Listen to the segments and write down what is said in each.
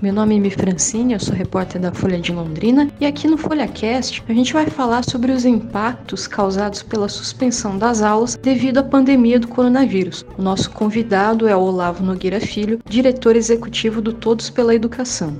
Meu nome é Mi Francine, eu sou repórter da Folha de Londrina e aqui no FolhaCast a gente vai falar sobre os impactos causados pela suspensão das aulas devido à pandemia do coronavírus. O nosso convidado é o Olavo Nogueira Filho, diretor executivo do Todos pela Educação.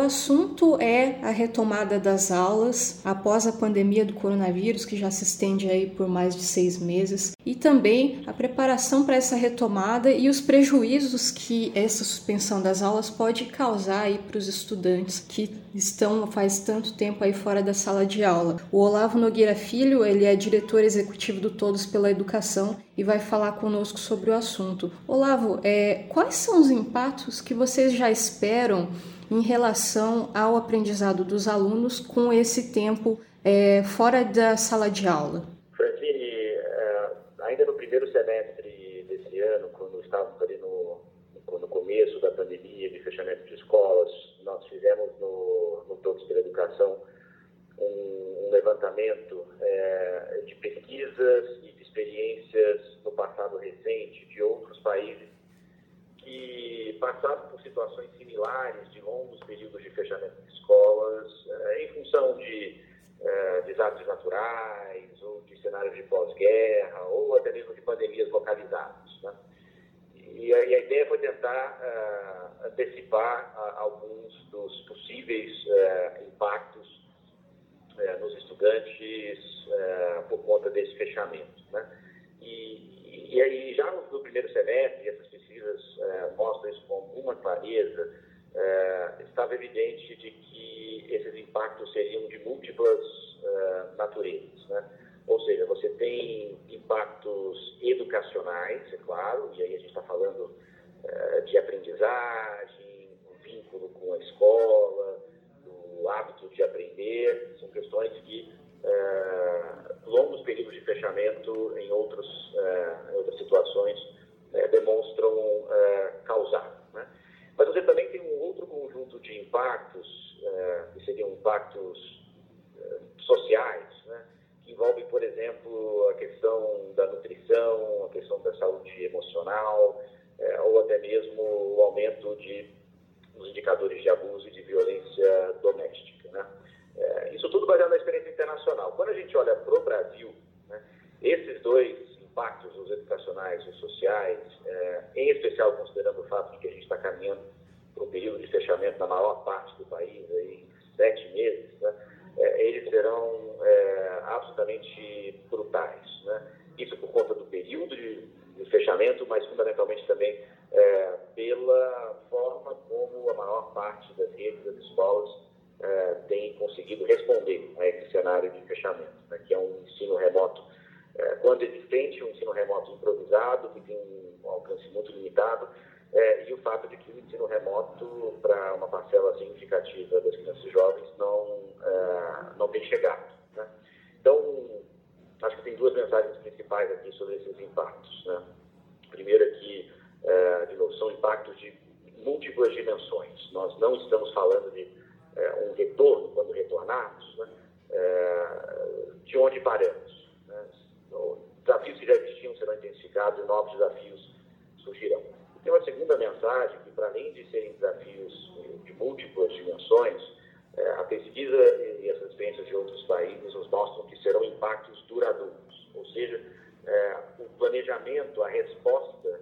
O assunto é a retomada das aulas após a pandemia do coronavírus, que já se estende aí por mais de seis meses, e também a preparação para essa retomada e os prejuízos que essa suspensão das aulas pode causar aí para os estudantes que estão faz tanto tempo aí fora da sala de aula. O Olavo Nogueira Filho, ele é diretor executivo do Todos pela Educação e vai falar conosco sobre o assunto. Olavo, é, quais são os impactos que vocês já esperam em relação ao aprendizado dos alunos com esse tempo é, fora da sala de aula? Francine, é, ainda no primeiro semestre desse ano, quando estávamos ali no, no começo da pandemia, de fechamento de escolas, nós fizemos no, no Todos pela Educação um, um levantamento é, de pesquisas e de experiências no passado recente de outros países que passaram por situações similares de longos períodos de fechamento de escolas, eh, em função de eh, desastres naturais, ou de cenários de pós-guerra, ou até mesmo de pandemias localizadas. Né? E, a, e, a, ideia foi tentar antecipar alguns dos possíveis uh, impactos nos estudantes por conta desse fechamento. Né? E, e, aí, já no, no primeiro semestre, essas pesquisas mostram isso com alguma clareza, estava evidente de que esses impactos seriam de múltiplas naturezas. Né? Ou seja, você tem impactos educacionais, é claro, e aí a gente está falando de aprendizagem, o vínculo com a escola, do hábito de aprender, são questões que é, longos períodos de fechamento em, outros, em outras situações demonstram causar. Né? Mas você também tem um outro conjunto de impactos, que seriam impactos sociais, né? que envolvem, por exemplo, a questão da nutrição, a questão da saúde emocional, é, ou até mesmo o aumento de, dos indicadores de abuso e de violência doméstica. Né? É, isso tudo baseado na experiência internacional. Quando a gente olha para o Brasil, né, esses dois impactos, os educacionais, os sociais, é, em especial considerando o fato de que a gente está caminhando para um período de fechamento na maior parte do país, aí, sete meses, né, é, eles serão é, absolutamente brutais. Né? Isso por conta do período de, mas fundamentalmente também é, pela forma como a maior parte das redes, das escolas, é, tem conseguido responder a esse cenário de fechamento, né, que é um ensino remoto é, quando existente, um ensino remoto improvisado, que tem um alcance muito limitado, é, e o fato de que o ensino remoto, para uma parcela significativa das crianças e jovens, não, é, não tem chegado. Né? Então, acho que tem duas mensagens principais aqui sobre esses impactos. Né? Primeiro que, é, de novo, são impactos de múltiplas dimensões. Nós não estamos falando de é, um retorno, quando retornarmos, né? É, de onde paramos. Né? desafios que já existiam serão intensificados e novos desafios surgirão. Tem uma segunda mensagem que, para além de serem desafios de múltiplas dimensões, é, a pesquisa e as experiências de outros países nos mostram que serão impactos duradouros, ou seja, é, o planejamento, a resposta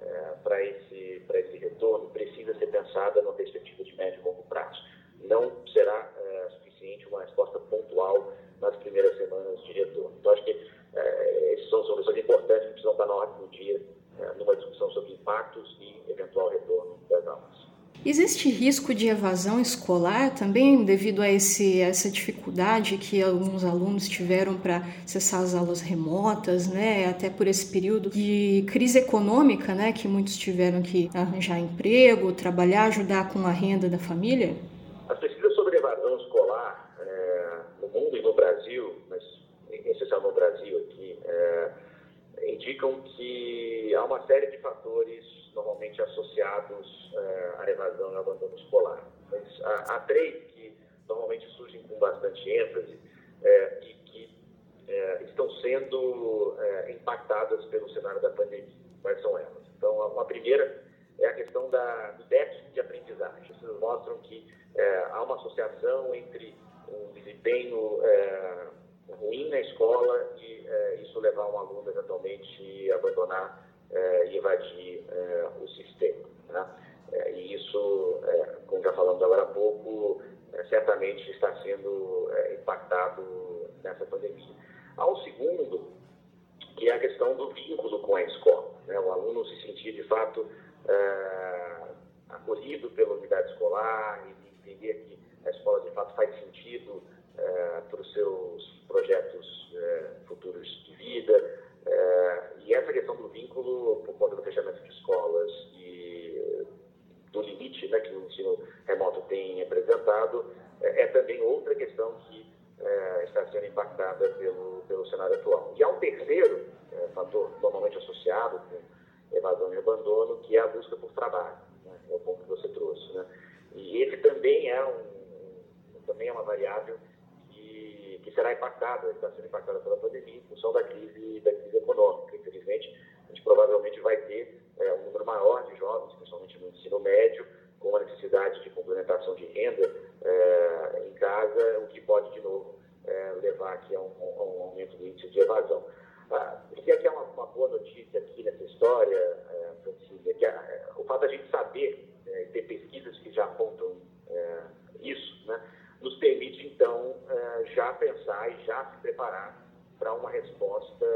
é, para esse, esse retorno precisa ser pensada numa perspectiva de médio e longo prazo. Não será é, suficiente uma resposta pontual nas primeiras semanas de retorno. Então, acho que é, essas são soluções importantes que precisam estar na ordem do dia é, numa discussão sobre impactos e eventual retorno das aulas. Existe risco de evasão escolar também devido a, esse, essa dificuldade que alguns alunos tiveram para acessar as aulas remotas, né? Até por esse período de crise econômica, né? Que muitos tiveram que arranjar emprego, trabalhar, ajudar com a renda da família? As pesquisas sobre evasão escolar é, no mundo e no Brasil, mas em especial no Brasil aqui, é, indicam que há uma série de fatores normalmente associados é, à evasão e ao abandono escolar. Mas há, há, três normalmente surgem com bastante ênfase é, e que é, estão sendo é, impactadas pelo cenário da pandemia. Quais são elas? Então, a, a primeira é a questão da, do déficit de aprendizagem. Estudos mostram que é, há uma associação entre um desempenho é, ruim na escola e é, isso levar um aluno eventualmente a abandonar e evadir o sistema. É, e isso, como já falamos agora há pouco, certamente está sendo impactado nessa pandemia. Um segundo, que é a questão do vínculo com a escola. Né? O aluno se sentir, de fato, acolhido pela unidade escolar e entender que a escola, de fato, faz sentido para os seus projetos é, futuros de vida. É, e essa questão do vínculo, por conta do fechamento de escolas e do limite né, que o ensino remoto tem apresentado, é, é também outra questão que é, está sendo impactada pelo, pelo cenário atual. E há um terceiro é, fator, normalmente associado com evasão e abandono, que é a busca por trabalho. Né, é o ponto que você trouxe. Né? E esse também é, um, também é uma variável que será impactada, está sendo impactada pela pandemia em função da crise, da crise econômica. Infelizmente, a gente provavelmente vai ter é, um número maior de jovens, no ensino médio, com a necessidade de complementação de renda é, em casa, o que pode, de novo, é, levar aqui a um, a um, aumento do índice de evasão. Ah, e aqui é uma, uma, boa notícia aqui nessa história, é, Francine, que a, o fato da gente saber é, ter pesquisas que já apontam isso, né, nos permite, então, eh, já pensar e já se preparar para uma resposta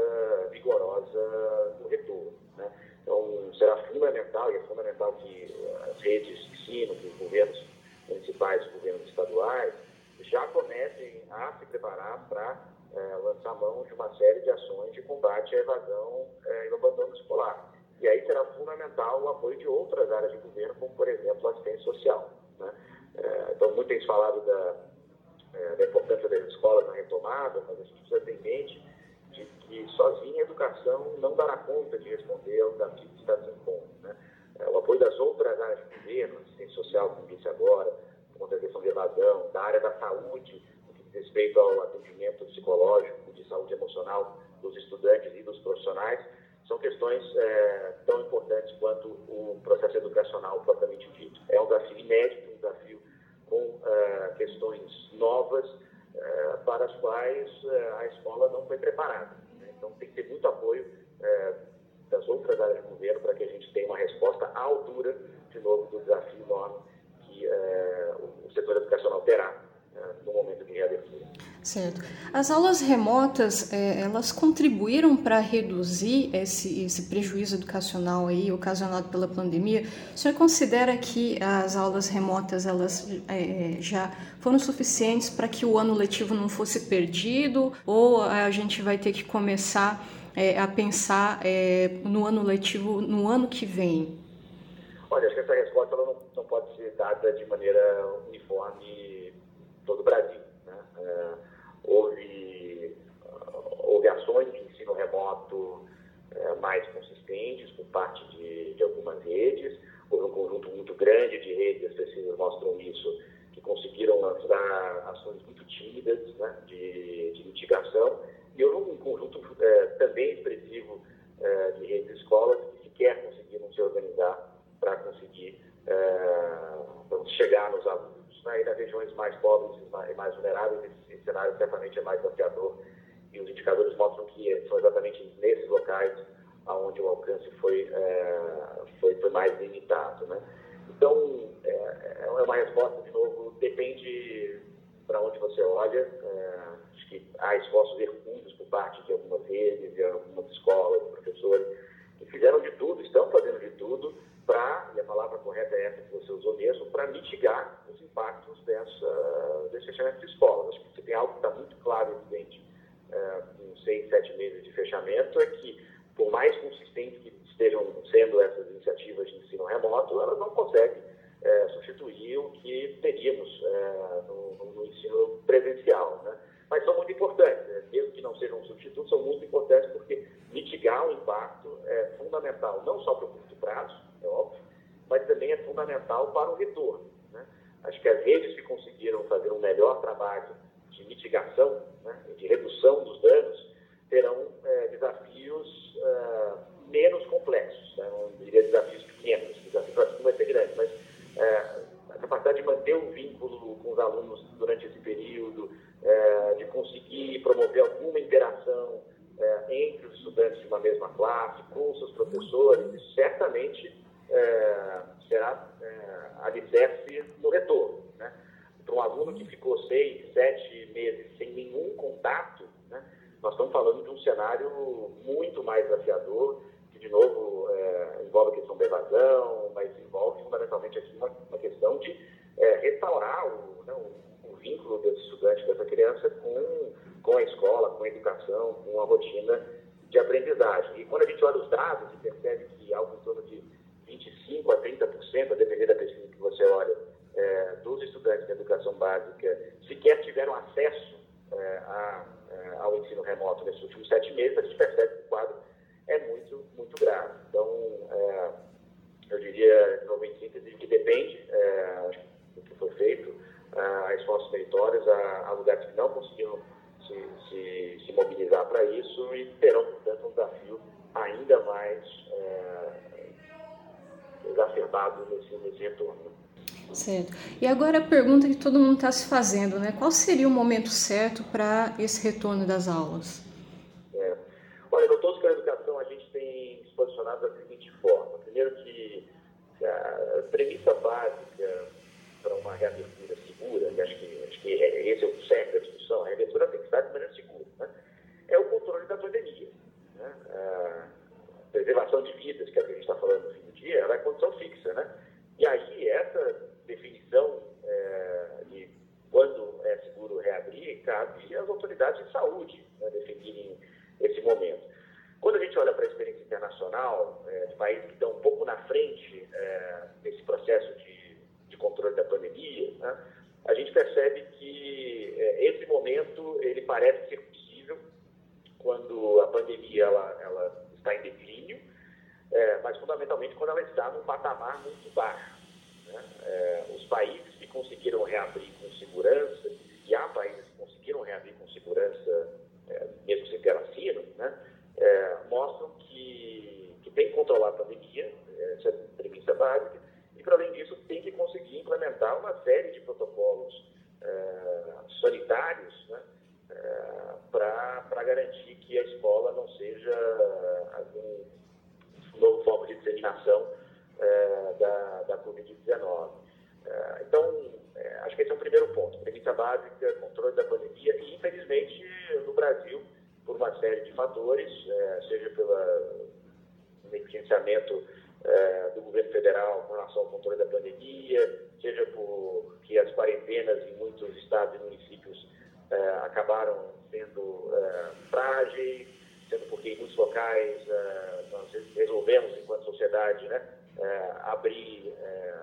vigorosa do retorno. Né? Então, será fundamental, e é fundamental que as redes de ensino, que os governos municipais, os governos estaduais, já comecem a se preparar para é, lançar mão de uma série de ações de combate à evasão é, e ao abandono escolar. E aí será fundamental o apoio de outras áreas de governo, como, por exemplo, a assistência social. Né? É, então, muito tem falado da, da importância das escolas na retomada, mas a gente precisa ter em mente de que sozinha a educação não dará conta de responder ao desafio que está se impondo. Né? É, o apoio das outras áreas de governo, assistência social, como disse agora, contra a questão de evasão, da área da saúde, no que diz respeito ao atendimento psicológico, de saúde emocional dos estudantes e dos profissionais, são questões é, tão importantes quanto o processo educacional propriamente dito. É um desafio inédito, um desafio com é, questões novas para as quais é, a escola não foi preparada. Né? Então, tem que ter muito apoio é, das outras áreas de governo para que a gente tenha uma resposta à altura, de novo, do desafio enorme que o setor educacional terá no momento de reabertura. Certo. As aulas remotas, é, elas contribuíram para reduzir esse, esse prejuízo educacional aí ocasionado pela pandemia? O senhor considera que as aulas remotas elas é, já foram suficientes para que o ano letivo não fosse perdido ou a gente vai ter que começar é, a pensar é, no ano letivo no ano que vem? Olha, acho que essa resposta não, não pode ser dada de maneira uniforme todo o Brasil. Né? É, houve, houve ações de ensino remoto é, mais consistentes por parte de, de algumas redes, houve um conjunto muito grande de redes, as pesquisas mostram isso, que conseguiram lançar ações muito tímidas né, de, de mitigação, e houve um conjunto é, também expressivo é, de redes de escolas que sequer conseguiram se organizar para conseguir é, chegar nos alunos né, e nas regiões mais pobres e mais vulneráveis, esse cenário certamente é mais desafiador e os indicadores mostram que são exatamente nesses locais onde o alcance foi, é, foi, foi, mais limitado. Né? Então, é, é, uma resposta, de novo, depende para onde você olha. É, acho que há esforços hercúleos por parte de algumas redes, de algumas escolas, professores, que fizeram de tudo, estão fazendo de tudo para, e a palavra correta é essa que você usou mesmo, para mitigar os impactos dessa, desse fechamento de escolas. Acho que você tem algo que está muito claro e evidente é, em seis, sete meses de fechamento, é que, por mais consistentes que estejam sendo essas iniciativas de ensino remoto, elas não conseguem é, substituir o que teríamos é, no, no, ensino presencial. Né? Mas são muito importantes, né? mesmo que não sejam um substituto, são muito importantes porque mitigar o impacto é fundamental, não só para o curto prazo, é óbvio, mas também é fundamental para o retorno. Né? Acho que as redes que conseguiram fazer um melhor trabalho de mitigação, né, de redução dos danos, terão é, desafios uh, menos complexos, né? não diria desafios pequenos, o desafio para cima vai ser grande, mas é, a capacidade de manter o vínculo com os alunos durante esse período, é, de conseguir promover alguma interação é, entre os estudantes de uma mesma classe, com seus professores, isso certamente é, será é, alicerce no retorno. Né? Para um aluno que ficou seis, sete meses sem nenhum contato, né? nós estamos falando de um cenário muito mais desafiador, de novo, é, envolve a questão da evasão, mas envolve fundamentalmente aqui uma, uma questão de é, restaurar o, né, o, o, vínculo desse estudante, dessa criança, com, com a escola, com a educação, com a rotina de aprendizagem. E quando a gente olha os dados e percebe que algo em torno de 25% a 30%, a depender da pesquisa que você olha, é, dos estudantes da educação básica sequer tiveram acesso é, a, é, ao ensino remoto nesses últimos sete meses, a gente percebe que o quadro é muito, muito grave. Então, é, eu diria, de novo, em síntese, que depende é, do que foi feito, a esforços meritórios, a, a lugares que não conseguiram se, se, se mobilizar para isso e terão, portanto, um desafio ainda mais é, exacerbado nesse, nesse retorno. Certo. E agora a pergunta que todo mundo está se fazendo, né? Qual seria o momento certo para esse retorno das aulas? É. Olha, no Todos pela Educação a gente tem se posicionado da seguinte forma. Primeiro que a premissa básica para uma reabertura segura, e acho que, acho que é, esse é o certo da discussão, a reabertura tem que estar de maneira segura, né? é o controle da pandemia. Né? A preservação de vidas, que é o que a gente está falando no fim do dia, ela é condição fixa. Né? E aí essa definição é, de quando é reabrir, cabe às autoridades de saúde né, definirem esse momento. Quando a gente olha para a experiência internacional, é, países que estão um pouco na frente é, nesse processo de, de, controle da pandemia, né, a gente percebe que é, esse momento ele parece ser possível quando a pandemia ela, ela está em declínio, é, mas fundamentalmente quando ela está num patamar muito baixo. Né? É, os países que conseguiram reabrir com segurança, e há países que conseguiram reabrir com segurança, é, mesmo sem ter vacina, né? É, mostram que, que tem que controlar a pandemia, essa é a premissa básica, e para além disso tem que conseguir implementar uma série de protocolos é, sanitários né? É, para garantir que a escola não seja algum novo foco de disseminação é, da, da Covid-19. É, então, é, acho que esse é o primeiro ponto. Premissa básica, controle da pandemia e, infelizmente, no Brasil, por uma série de fatores, é, seja pelo negligenciamento é, do governo federal com relação ao controle da pandemia, seja porque as quarentenas em muitos estados e municípios é, acabaram sendo frágeis, sendo porque em muitos locais nós resolvemos, enquanto sociedade, né, é, abrir é,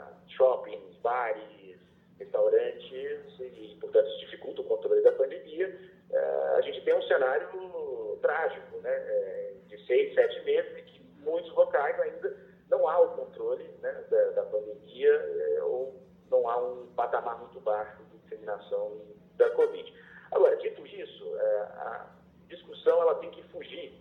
restaurantes e, portanto, dificulta o controle da pandemia, é, a gente tem um cenário trágico, né, é, de seis, sete meses, em que muitos locais ainda não há o controle né, da, da, pandemia é, ou não há um patamar muito baixo de disseminação da Covid. Agora, dito isso, é, a discussão ela tem que fugir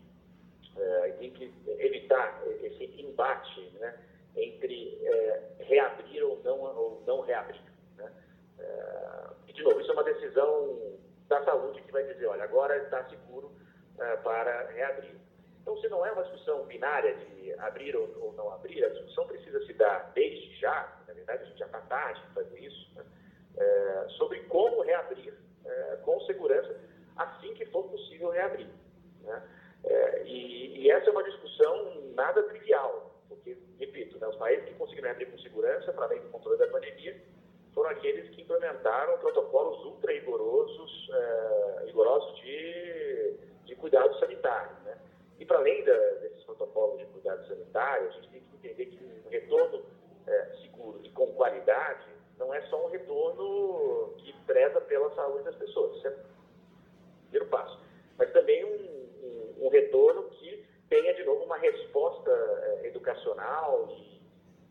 e tem que evitar esse embate, né? entre é, reabrir ou não, ou não reabrir. Né? É, e, de novo, isso é uma decisão da saúde que vai dizer, olha, agora está seguro é, para reabrir. Então, se não é uma discussão binária de abrir ou, ou, não abrir, a discussão precisa se dar desde já, na verdade, a gente já está tarde de fazer isso, né? É, sobre como reabrir é, com segurança assim que for possível reabrir. Né? É, e, e essa é uma discussão nada trivial, porque, repito, né, os países que conseguiram abrir com segurança, para além do controle da pandemia, foram aqueles que implementaram protocolos ultra rigorosos, é, rigorosos de, de cuidado sanitário. Né? E para além da, desses protocolos de cuidado sanitário, a gente tem que entender que um retorno é, seguro e com qualidade não é só um retorno que preza pela saúde das pessoas. Isso é o primeiro passo. Mas também um, um, um retorno que tenha, de novo, uma resposta é, educacional e,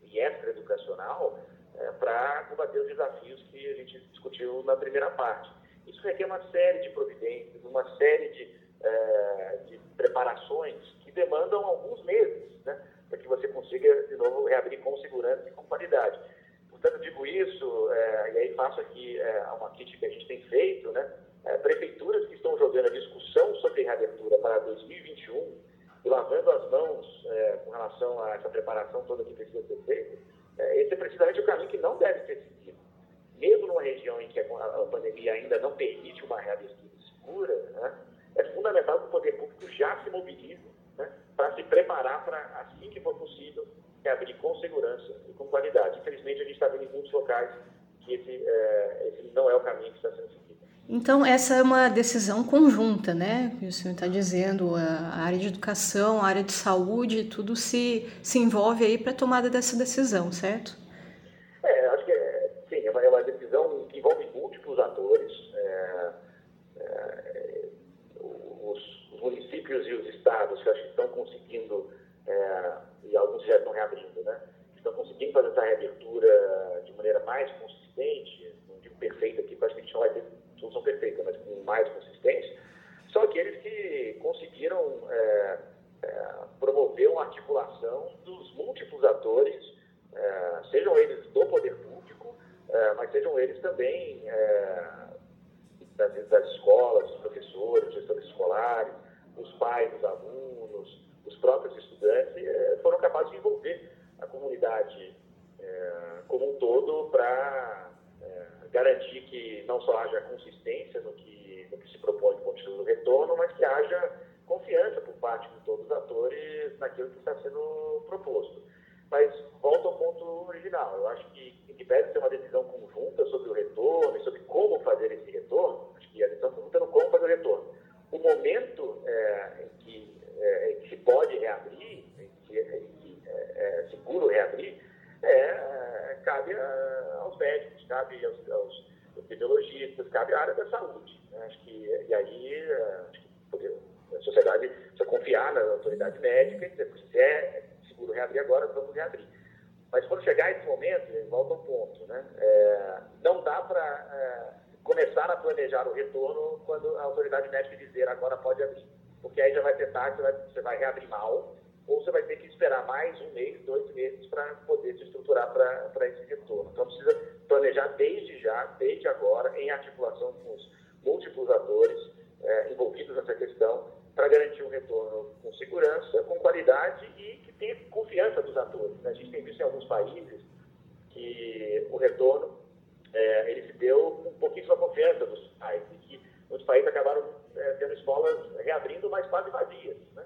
e extra-educacional é, para combater os desafios que a gente discutiu na primeira parte. Isso requer uma série de providências, uma série de é, de preparações que demandam alguns meses, né, para que você consiga, de novo, reabrir com segurança e com qualidade. Portanto, digo isso, é, e aí faço aqui uma crítica que a gente tem feito, né, prefeituras que estão jogando a discussão sobre reabertura para 2021 e lavando as mãos é, com relação a essa preparação toda que precisa ser feita, é, esse é precisamente o caminho que não deve ser seguido. Mesmo numa região em que a, pandemia ainda não permite uma reabertura segura, né, é fundamental que o poder público já se mobilize né, para se preparar para, assim que for possível, reabrir com segurança e com qualidade. Infelizmente, a gente está vendo em muitos locais que esse, é, esse não é o caminho que está sendo seguido. Então, essa é uma decisão conjunta, né? O senhor está dizendo, a área de educação, a área de saúde, tudo se, se envolve aí para a tomada dessa decisão, certo? É, acho que é, sim, é uma, é uma decisão que envolve múltiplos atores. É, é, os, os, municípios e os estados que acho que estão conseguindo, é, e alguns já estão reabrindo, né? Estão conseguindo fazer essa reabertura de maneira mais consistente, não digo perfeita aqui, porque acho que a gente não vai ter solução perfeita, mas com mais consistência, são aqueles que conseguiram é, é, promover uma articulação dos múltiplos atores, é, sejam eles do poder público, é, mas sejam eles também é, das, das, escolas, os professores, gestores escolares, os pais dos alunos, os próprios estudantes, é, foram capazes de envolver a comunidade como um todo para garantir que não só haja consistência no que, no que se propõe do ponto de vista do retorno, mas que haja confiança por parte de todos os atores naquilo que está sendo proposto. Mas volto ao ponto original. Eu acho que, em que deve ser uma decisão conjunta sobre o retorno e sobre como fazer esse retorno, acho que a decisão conjunta é no como fazer o retorno. O momento é, em, que, é, em, que, se pode reabrir, em que, em que é, é seguro reabrir, é, cabe a, aos médicos, cabe aos, aos epidemiologistas, cabe à área da saúde. Né? Acho que, e aí acho que a sociedade precisa confiar na autoridade médica e dizer, se é seguro reabrir agora, vamos reabrir. Mas quando chegar esse momento, volta ao ponto, né? É, não dá para é, começar a planejar o retorno quando a autoridade médica dizer agora pode abrir. Porque aí já vai ter tarde, você vai, você vai reabrir mal, ou você vai ter que esperar mais um mês, dois meses para poder se estruturar para esse retorno. Então precisa planejar desde já, desde agora, em articulação com os múltiplos atores é, envolvidos nessa questão, para garantir um retorno com segurança, com qualidade e que tenha confiança dos atores. Né? A gente tem visto em alguns países que o retorno é, ele se deu com pouquíssima confiança dos pais e que muitos países acabaram é, tendo escolas reabrindo, mas quase vazias. Né?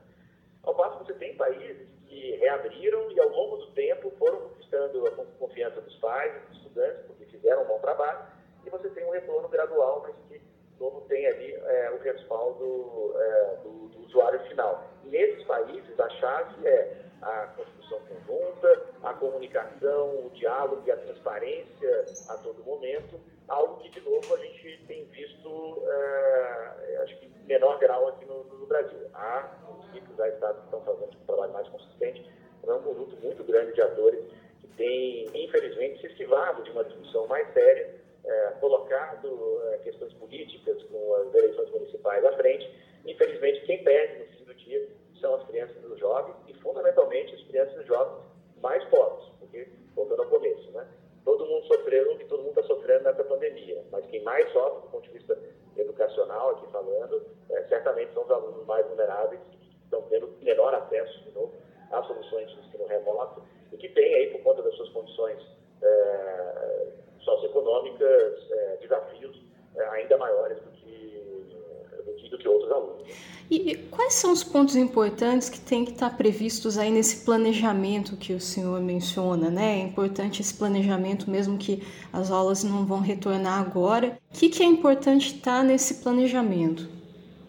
Ao passo que você tem países que reabriram e ao longo do tempo foram conquistando a confiança dos pais, dos estudantes, porque fizeram um bom trabalho, e você tem um retorno gradual, mas que novo tem ali é, o respaldo é, do, do, usuário final. Nesses países, a chave é a construção conjunta, a comunicação, o diálogo e a transparência a todo momento, algo que, de novo, a gente tem visto, é, acho que em menor grau aqui no, no Brasil. Há municípios, há estados que estão fazendo um trabalho mais consistente, mas é um conjunto muito grande de atores que tem, infelizmente, se esquivado de uma discussão mais séria, é, colocado é, questões políticas com as eleições municipais à frente. Infelizmente, quem perde no fim do dia são as crianças e os jovens, e fundamentalmente as crianças e jovens mais pobres, porque, voltando ao começo, né? todo mundo sofreu e todo mundo está sofrendo nessa pandemia, mas quem mais sofre do ponto de vista educacional, aqui falando, é, certamente são os alunos mais vulneráveis que estão tendo menor acesso, de novo, a soluções de ensino remoto e que têm aí, por conta das suas condições é, socioeconômicas, é, desafios é, ainda maiores do que, do que, outros alunos. E quais são os pontos importantes que têm que estar previstos aí nesse planejamento que o senhor menciona, né? É importante esse planejamento, mesmo que as aulas não vão retornar agora. O que, que é importante estar nesse planejamento?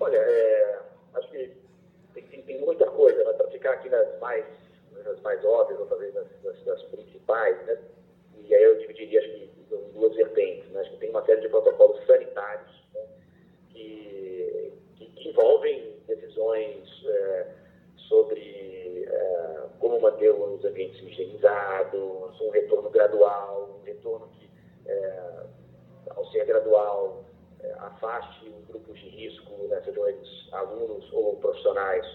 Olha, é, acho que tem, tem, tem muita coisa, mas para ficar aqui nas mais, nas mais óbvias, ou talvez nas, nas, nas principais, né? E aí eu dividiria, acho que, em duas vertentes, né? Acho que tem uma série de protocolos sanitários né? que envolvem decisões é, sobre é, como manter os ambientes higienizados, um retorno gradual, um retorno que, é, ao ser gradual, é, afaste os grupos de risco, né, sejam eles alunos ou profissionais,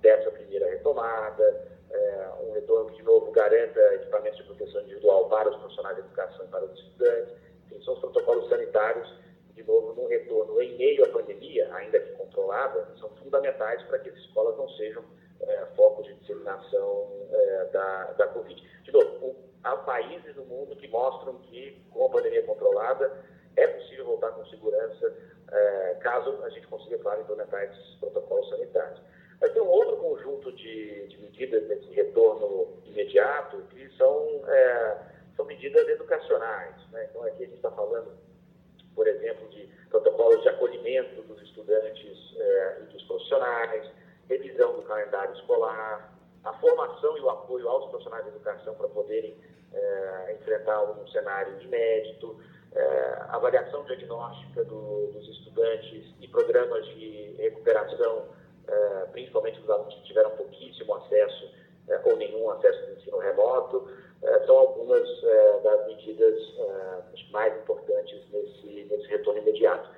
dessa primeira retomada, é, um retorno que, de novo, garanta equipamentos de proteção individual para os profissionais de educação e para os estudantes. Enfim, são os protocolos sanitários, de novo, num retorno em meio à pandemia, ainda que controlada, são fundamentais para que as escolas não sejam é, de disseminação é, da, da Covid. De novo, há países no mundo que mostram que, com a pandemia controlada, é possível voltar com segurança, é, caso a gente consiga, claro, implementar esses protocolos sanitários. Mas tem um outro conjunto de, de medidas nesse retorno imediato que são, são medidas educacionais. Né? Então, aqui a gente está falando, por exemplo, de protocolos de acolhimento dos estudantes é, e dos profissionais, revisão do calendário escolar, a formação e o apoio aos profissionais de educação para poderem é, enfrentar um cenário inédito, é, avaliação diagnóstica do, dos estudantes e programas de recuperação principalmente dos alunos que tiveram pouquíssimo acesso ou nenhum acesso ao ensino remoto, são algumas das medidas mais importantes nesse, nesse retorno imediato.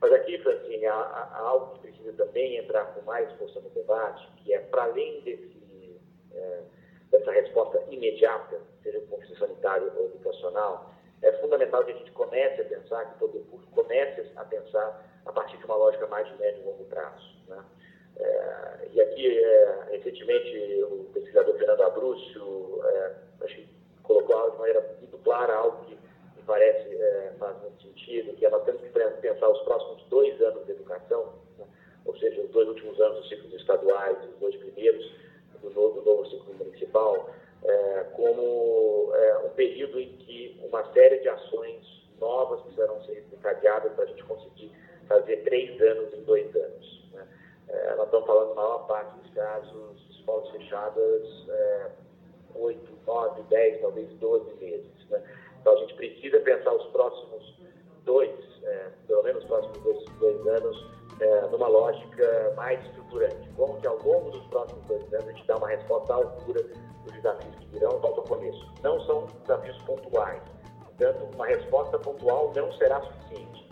Mas aqui, Francine, há, há, algo que precisa também entrar com mais força no debate, que é, para além desse, dessa resposta imediata, seja do ponto sanitário ou educacional, é fundamental que a gente comece a pensar, que o poder público comece a pensar a partir de uma lógica mais de médio e longo prazo. Né? É, e aqui, é, recentemente, o pesquisador Fernando Abrúcio é, acho que colocou de maneira muito clara algo que me parece é, faz muito sentido, que é nós temos que pensar os próximos dois anos de educação, né? ou seja, os dois últimos anos dos ciclos estaduais, os dois primeiros do novo, do novo ciclo municipal, é, como é, um período em que uma série de ações novas precisarão ser encadeadas para a gente conseguir fazer três anos em dois anos. É, nós estamos falando, na maior parte dos casos, escolas fechadas, é, 8, 9, 10, talvez 12 meses. Né? Então a gente precisa pensar os próximos dois, é, pelo menos os próximos dois, dois anos, é, numa lógica mais estruturante. Como que ao longo dos próximos dois anos a gente dá uma resposta à altura dos desafios que virão, volta ao começo. Não são desafios pontuais. Portanto, uma resposta pontual não será suficiente.